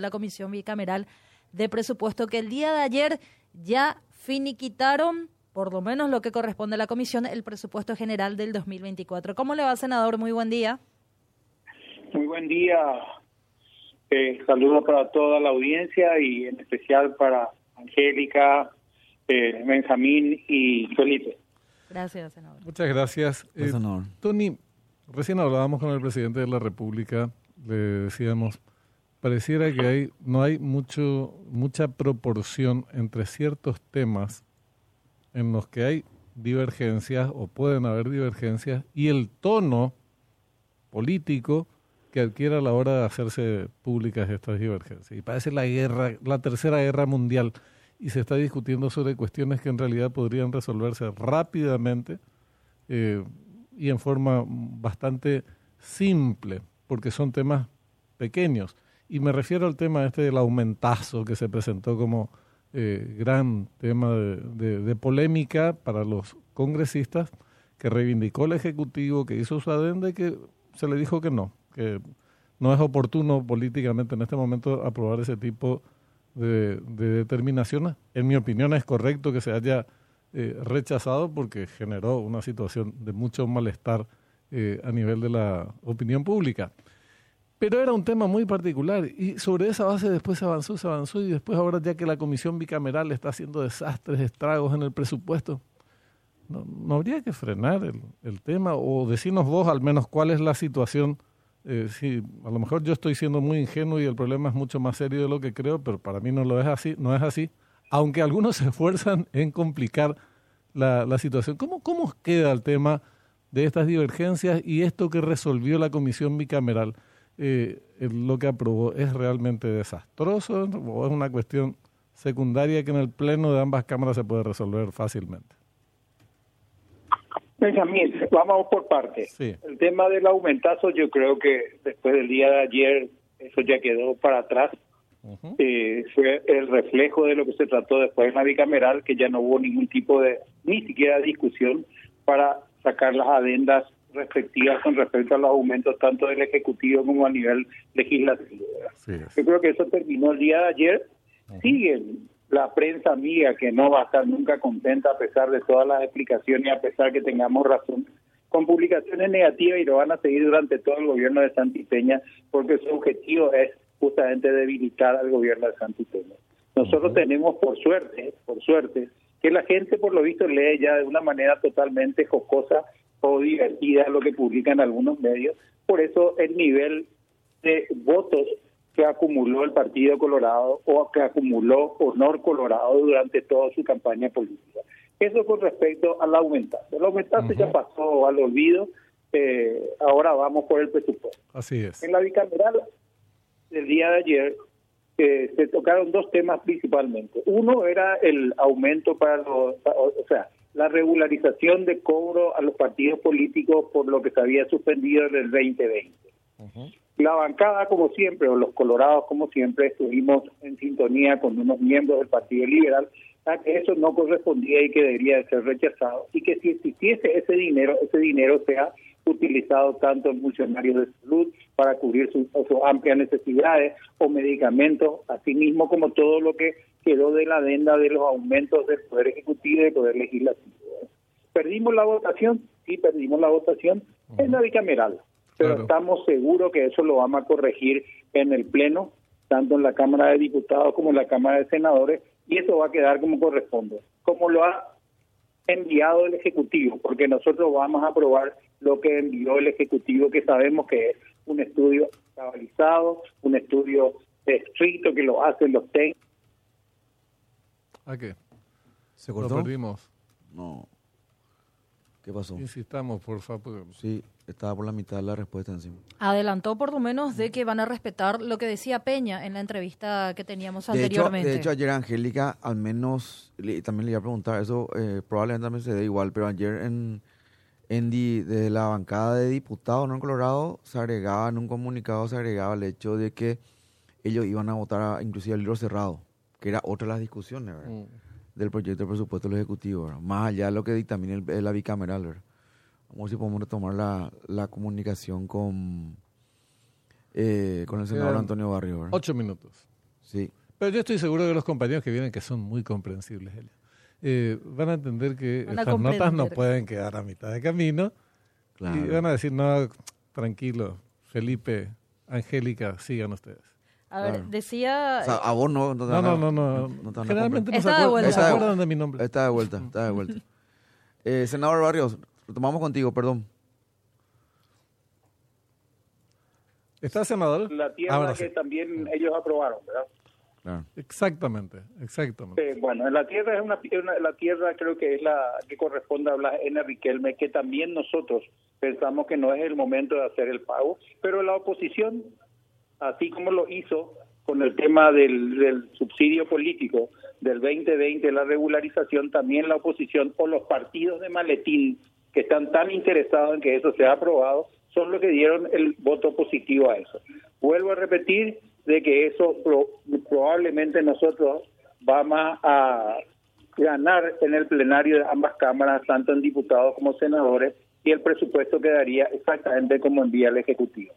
la Comisión Bicameral de Presupuesto que el día de ayer ya finiquitaron, por lo menos lo que corresponde a la Comisión, el presupuesto general del 2024. ¿Cómo le va, senador? Muy buen día. Muy buen día. Eh, saludos para toda la audiencia y en especial para Angélica, eh, Benjamín y Felipe. Gracias, senador. Muchas gracias. Eh, Tony, recién hablábamos con el presidente de la República, le decíamos, pareciera que hay, no hay mucho, mucha proporción entre ciertos temas en los que hay divergencias o pueden haber divergencias y el tono político que adquiere a la hora de hacerse públicas estas divergencias. Y parece la guerra, la tercera guerra mundial, y se está discutiendo sobre cuestiones que en realidad podrían resolverse rápidamente eh, y en forma bastante simple, porque son temas pequeños. Y me refiero al tema este del aumentazo que se presentó como eh, gran tema de, de, polémica para los congresistas, que reivindicó el Ejecutivo, que hizo su adenda y que se le dijo que no, que no es oportuno políticamente en este momento aprobar ese tipo de, de determinaciones. En mi opinión es correcto que se haya eh, rechazado porque generó una situación de mucho malestar eh, a nivel de la opinión pública. Pero era un tema muy particular y sobre esa base después se avanzó, se avanzó y después ahora ya que la comisión bicameral está haciendo desastres, estragos en el presupuesto, ¿no, no habría que frenar el, tema o decirnos vos al menos cuál es la situación? Eh, sí, a lo mejor yo estoy siendo muy ingenuo y el problema es mucho más serio de lo que creo, pero para mí no lo es así, no es así, aunque algunos se esfuerzan en complicar la, situación. ¿Cómo, ¿Cómo queda el tema de estas divergencias y esto que resolvió la comisión bicameral? Eh, lo que aprobó es realmente desastroso o es una cuestión secundaria que en el pleno de ambas cámaras se puede resolver fácilmente? Benjamín, vamos por partes. El tema del aumentazo, yo creo que después del día de ayer, eso ya quedó para atrás. eh, fue el reflejo de lo que se trató después en la bicameral, que ya no hubo ningún tipo de, ni siquiera discusión para sacar las adendas respectivas con respecto a los aumentos tanto del Ejecutivo como a nivel legislativo. Yo creo que eso terminó el día de ayer. Sigue la prensa amiga que no va a estar nunca contenta a pesar de todas las explicaciones y a pesar que tengamos razón, con publicaciones negativas y lo van a seguir durante todo el gobierno de Santipeña porque su objetivo es justamente debilitar al gobierno de Santipeña. Nosotros tenemos por suerte, por suerte, que la gente por lo visto lee ya de una manera totalmente jocosa o divertida lo que publican algunos medios. Por eso el nivel de votos que acumuló el Partido Colorado o que acumuló Honor Colorado durante toda su campaña política. Eso con respecto al aumentazo. El aumentazo ya pasó al olvido, eh, ahora vamos por el presupuesto. Así es. En la bicameral del día de ayer eh, se tocaron dos temas principalmente. Uno era el aumento para los, o sea, la regularización de cobro a los partidos políticos por lo que se había suspendido en el 2020. La bancada, como siempre, o los colorados, como siempre, estuvimos en sintonía con unos miembros del Partido Liberal a que eso no correspondía y que debería de ser rechazado y que si existiese ese dinero, ese dinero sea utilizado tanto en funcionarios de salud para cubrir sus, sus amplias necesidades o medicamentos, así mismo como todo lo que quedó de la adenda de los aumentos del Poder Ejecutivo y del Poder Legislativo. ¿Perdimos la votación? Sí, perdimos la votación en la bicameral, pero estamos seguros que eso lo vamos a corregir en el Pleno, tanto en la Cámara de Diputados como en la Cámara de Senadores, y eso va a quedar como corresponde, como lo ha enviado el Ejecutivo, porque nosotros vamos a aprobar lo que envió el Ejecutivo, que sabemos que es un estudio estabilizado, un estudio estricto que lo hacen los técnicos. ¿A qué? ¿Se cortó? ¿Lo perdimos? No. ¿Qué pasó? Insistamos, por favor. Sí, estaba por la mitad de la respuesta encima. Adelantó por lo menos de que van a respetar lo que decía Peña en la entrevista que teníamos De hecho, anteriormente. de hecho, ayer Angélica, al menos, le- también le iba a preguntar, eso eh, probablemente también se dé igual, pero ayer en, en di- de la bancada de diputados ¿no? en Colorado se agregaba, en un comunicado se agregaba el hecho de que ellos iban a votar a- inclusive el libro cerrado, que era otra de las discusiones, ¿verdad? Mm. del proyecto de presupuesto del Ejecutivo, ¿verdad? más allá de lo que dictamina la bicameral. ¿verdad? Vamos a ver si podemos retomar la, la comunicación con, eh, con el senador Antonio Barrio. Ocho minutos. Sí. Pero yo estoy seguro que los compañeros que vienen, que son muy comprensibles, eh, van a entender que estas notas no pueden quedar a mitad de camino. Y van a decir, no, tranquilo, Felipe, Angélica, sigan ustedes. A ver, decía... O sea, a vos no... No, no, no. no, Generalmente no se, acuerdan, de mi nombre. Está de vuelta, está de vuelta. eh, senador Barrios, retomamos contigo, perdón. ¿Está senador? La tierra que también ellos aprobaron, ¿verdad? Exactamente, exactamente. bueno, la tierra es una, la tierra creo que es la que corresponde a Blas N. Riquelme, que también nosotros pensamos que no es el momento de hacer el pago, pero la oposición, así como lo hizo con el tema del, del subsidio político del 2020, la regularización, también la oposición o los partidos de maletín que están tan interesados en que eso sea aprobado, son los que dieron el voto positivo a eso. Vuelvo a repetir, de que eso probablemente nosotros vamos a ganar en el plenario de ambas cámaras, tanto en diputados como senadores, y el presupuesto quedaría exactamente como envía el Ejecutivo.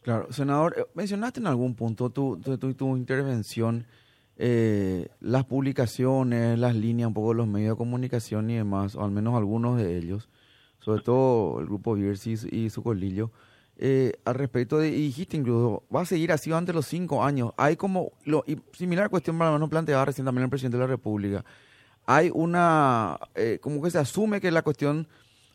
Claro, senador, eh, mencionaste en algún punto tu, tu, tu intervención eh, las publicaciones, las líneas, un poco de los medios de comunicación y demás, o al menos algunos de ellos, sobre todo el grupo Viersis y su colillo, eh, al respecto de, y dijiste incluso, va a seguir así durante los cinco años. Hay como, lo, y similar cuestión para no planteaba recién también el presidente de la República, hay una, eh, como que se asume que la cuestión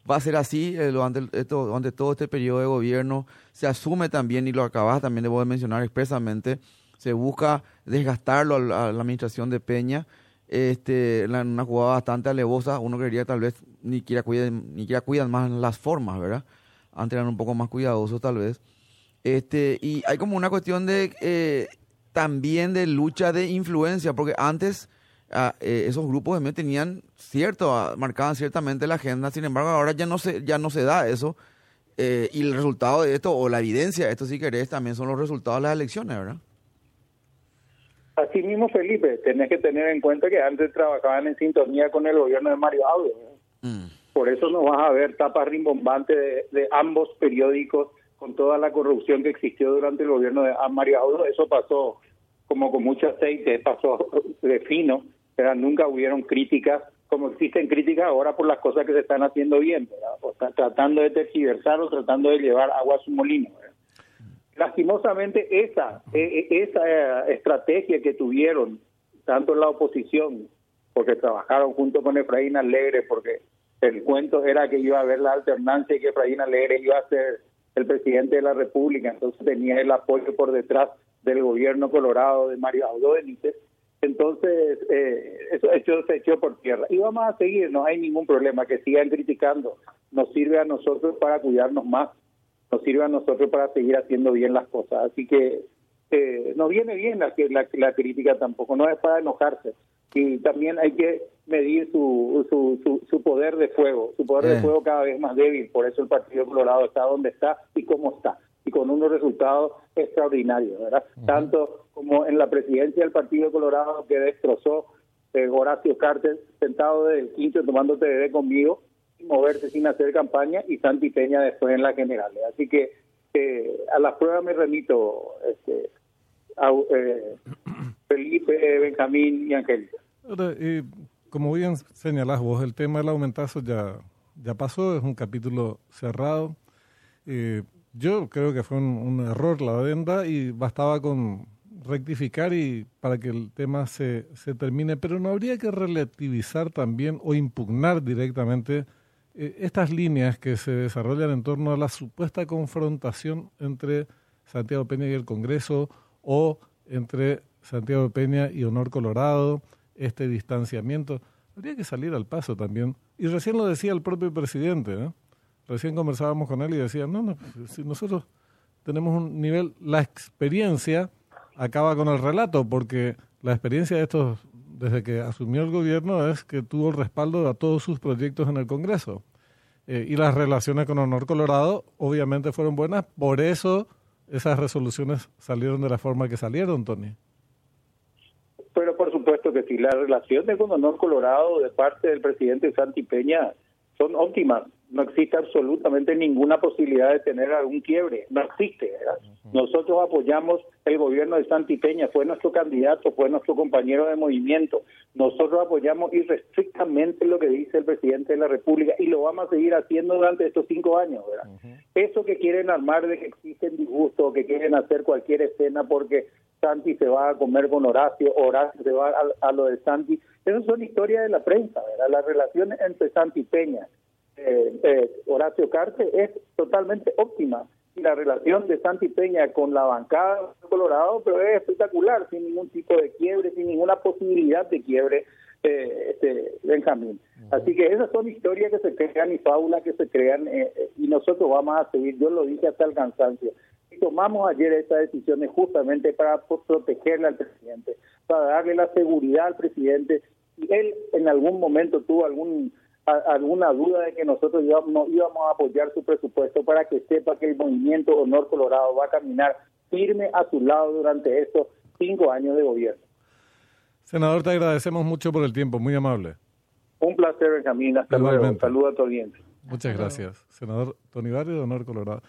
va a ser así eh, durante todo este periodo de gobierno, se asume también, y lo acabas también de mencionar expresamente, se busca desgastarlo a la, administración de Peña, este, una jugada bastante alevosa, uno creería tal vez ni siquiera cuiden, ni siquiera cuidan más las formas, ¿verdad? antes eran un poco más cuidadosos tal vez. Este, y hay como una cuestión de eh, también de lucha de influencia, porque antes ah, eh, esos grupos de tenían cierto, ah, marcaban ciertamente la agenda, sin embargo ahora ya no se, ya no se da eso. Eh, y el resultado de esto, o la evidencia de esto, si querés, también son los resultados de las elecciones, ¿verdad? Así mismo, Felipe, tenés que tener en cuenta que antes trabajaban en sintonía con el gobierno de Mario Audio. Mm. Por eso no vas a ver tapas rimbombantes de, ambos periódicos con toda la corrupción que existió durante el gobierno de Mario Audo. Eso pasó como con mucho aceite, pasó de fino, pero nunca hubieron críticas como existen críticas ahora por las cosas que se están haciendo bien, o tratando de tergiversar o tratando de llevar agua a su molino. Lastimosamente esa, e, e, esa eh, estrategia que tuvieron tanto en la oposición, porque trabajaron junto con Efraín Alegre, porque el cuento era que iba a haber la alternancia y que Efraín Alegre iba a ser el presidente de la República, entonces tenía el apoyo por detrás del gobierno colorado de Mario Audo Benítez. Entonces, eh, eso, se echó por tierra. Y vamos a seguir, no hay ningún problema, que sigan criticando. Nos sirve a nosotros para cuidarnos más, nos sirve a nosotros para seguir haciendo bien las cosas. Así que eh, no viene bien la, la, la crítica tampoco, no es para enojarse. Y también hay que medir su, su, su, poder de fuego, su poder de eh. fuego cada vez más débil, por eso el Partido Colorado está donde está y cómo está, y con unos resultados extraordinarios, ¿verdad? Tanto como en la presidencia del Partido Colorado que destrozó eh, Horacio Carter sentado del quinto tomando TVD conmigo, moverse sin hacer campaña, y Santi Peña después en la general. Así que eh, a las pruebas me remito, este, a, Felipe, Benjamín y Angélica como bien señalás vos, el tema del aumentazo ya, ya pasó, es un capítulo cerrado. Eh, yo creo que fue un, error la adenda y bastaba con rectificar y para que el tema se, se termine, pero no habría que relativizar también o impugnar directamente eh, estas líneas que se desarrollan en torno a la supuesta confrontación entre Santiago Peña y el Congreso o entre Santiago Peña y Honor Colorado este distanciamiento, habría que salir al paso también. Y recién lo decía el propio presidente, ¿eh? recién conversábamos con él y decía, no, no, si nosotros tenemos un nivel, la experiencia acaba con el relato, porque la experiencia de estos, desde que asumió el gobierno, es que tuvo el respaldo de todos sus proyectos en el Congreso. Eh, y las relaciones con Honor Colorado obviamente fueron buenas, por eso esas resoluciones salieron de la forma que salieron, Tony que si las relaciones con Honor Colorado de parte del presidente Santi Peña son óptimas. No existe absolutamente ninguna posibilidad de tener algún quiebre, no existe. Nosotros apoyamos el gobierno de Santi Peña, fue nuestro candidato, fue nuestro compañero de movimiento. Nosotros apoyamos irrestrictamente lo que dice el presidente de la República y lo vamos a seguir haciendo durante estos cinco años. ¿verdad? Eso que quieren armar de que existen disgustos, que quieren hacer cualquier escena porque Santi se va a comer con Horacio, Horacio se va a, a lo de Santi, esas son historias de la prensa, ¿verdad? Las relaciones entre Santi Peña eh, eh, Horacio Carte es totalmente óptima. Y la relación de Santi Peña con la bancada de Colorado pero es espectacular, sin ningún tipo de quiebre, sin ninguna posibilidad de quiebre, eh, este, Benjamín. Así que esas son historias que se crean y fábulas que se crean eh, y nosotros vamos a seguir, yo lo dije hasta el cansancio. Y tomamos ayer estas decisiones justamente para protegerle al presidente, para darle la seguridad al presidente. Si él en algún momento tuvo algún alguna duda de que nosotros no íbamos a apoyar su presupuesto para que sepa que el movimiento Honor Colorado va a caminar firme a su lado durante estos cinco años de gobierno. Senador, te agradecemos mucho por el tiempo, muy amable. Un placer, Benjamín. Hasta luego. Saludos a tu audiencia. Muchas gracias. Senador Tony Barrio de Honor Colorado.